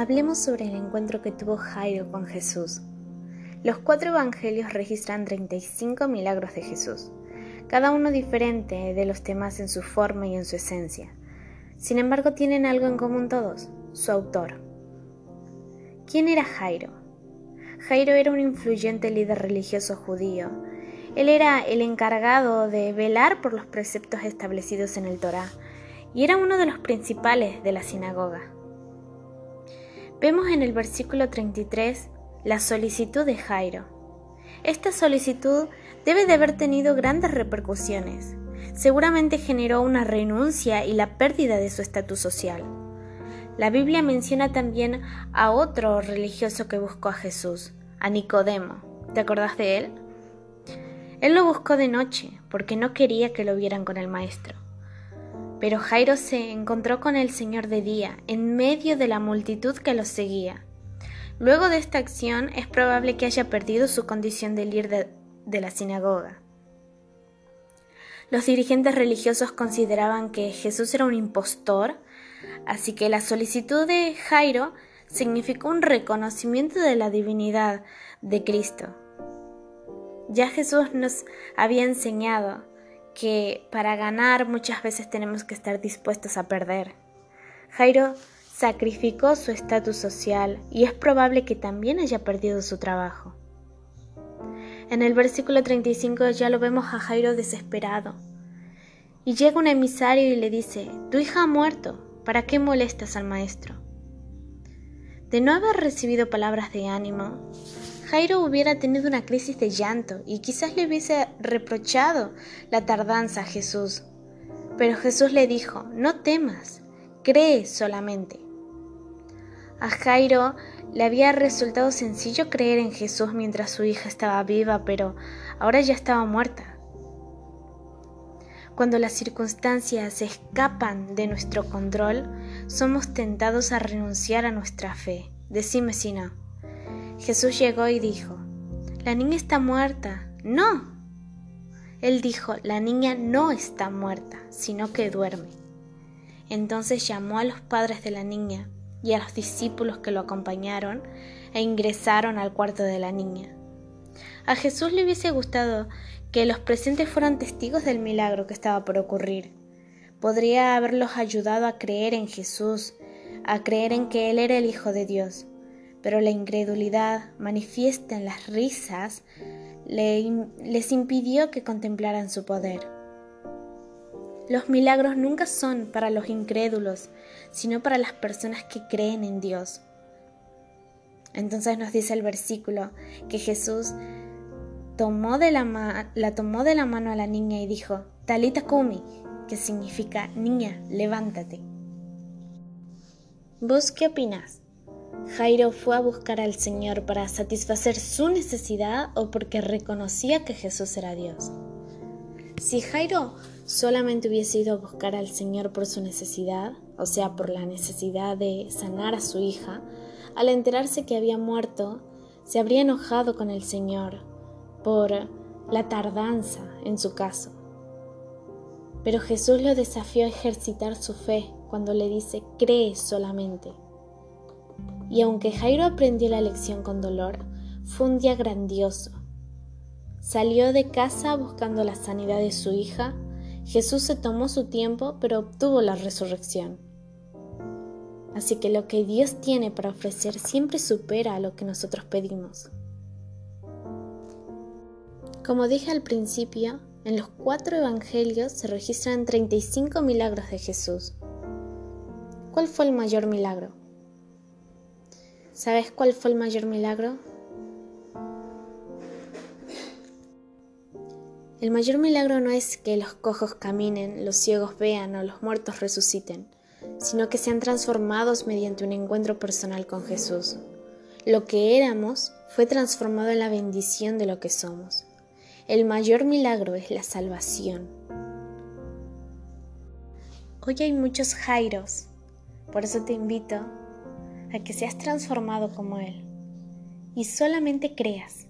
Hablemos sobre el encuentro que tuvo Jairo con Jesús. Los cuatro evangelios registran 35 milagros de Jesús, cada uno diferente de los demás en su forma y en su esencia. Sin embargo, tienen algo en común todos, su autor. ¿Quién era Jairo? Jairo era un influyente líder religioso judío. Él era el encargado de velar por los preceptos establecidos en el Torá y era uno de los principales de la sinagoga. Vemos en el versículo 33 la solicitud de Jairo. Esta solicitud debe de haber tenido grandes repercusiones. Seguramente generó una renuncia y la pérdida de su estatus social. La Biblia menciona también a otro religioso que buscó a Jesús, a Nicodemo. ¿Te acordás de él? Él lo buscó de noche porque no quería que lo vieran con el maestro. Pero Jairo se encontró con el Señor de día, en medio de la multitud que lo seguía. Luego de esta acción es probable que haya perdido su condición de líder de, la sinagoga. Los dirigentes religiosos consideraban que Jesús era un impostor, así que la solicitud de Jairo significó un reconocimiento de la divinidad de Cristo. Ya Jesús nos había enseñado que para ganar muchas veces tenemos que estar dispuestos a perder. Jairo sacrificó su estatus social y es probable que también haya perdido su trabajo. En el versículo 35 ya lo vemos a Jairo desesperado. Y llega un emisario y le dice, Tu hija ha muerto, ¿para qué molestas al maestro? De no haber recibido palabras de ánimo, Jairo hubiera tenido una crisis de llanto y quizás le hubiese reprochado la tardanza a Jesús. Pero Jesús le dijo, no temas, cree solamente. A Jairo le había resultado sencillo creer en Jesús mientras su hija estaba viva, pero ahora ya estaba muerta. Cuando las circunstancias escapan de nuestro control, somos tentados a renunciar a nuestra fe. Decime si no. Jesús llegó y dijo, La niña está muerta. No. Él dijo, La niña no está muerta, sino que duerme. Entonces llamó a los padres de la niña y a los discípulos que lo acompañaron e ingresaron al cuarto de la niña. A Jesús le hubiese gustado que los presentes fueran testigos del milagro que estaba por ocurrir. Podría haberlos ayudado a creer en Jesús, a creer en que Él era el Hijo de Dios pero la incredulidad manifiesta en las risas les impidió que contemplaran su poder. Los milagros nunca son para los incrédulos, sino para las personas que creen en Dios. Entonces nos dice el versículo que Jesús tomó de la, la tomó de la mano a la niña y dijo, Talita Kumi, que significa niña, levántate. ¿Vos qué opinas? Jairo fue a buscar al Señor para satisfacer su necesidad o porque reconocía que Jesús era Dios. Si Jairo solamente hubiese ido a buscar al Señor por su necesidad, o sea, por la necesidad de sanar a su hija, al enterarse que había muerto, se habría enojado con el Señor por la tardanza en su caso. Pero Jesús lo desafió a ejercitar su fe cuando le dice, cree solamente. Y aunque Jairo aprendió la lección con dolor, fue un día grandioso. Salió de casa buscando la sanidad de su hija. Jesús se tomó su tiempo, pero obtuvo la resurrección. Así que lo que Dios tiene para ofrecer siempre supera lo que nosotros pedimos. Como dije al principio, en los cuatro evangelios se registran 35 milagros de Jesús. ¿Cuál fue el mayor milagro? ¿Sabes cuál fue el mayor milagro? El mayor milagro no es que los cojos caminen, los ciegos vean o los muertos resuciten, sino que sean transformados mediante un encuentro personal con Jesús. Lo que éramos fue transformado en la bendición de lo que somos. El mayor milagro es la salvación. Hoy hay muchos Jairos, por eso te invito a que seas transformado como Él y solamente creas.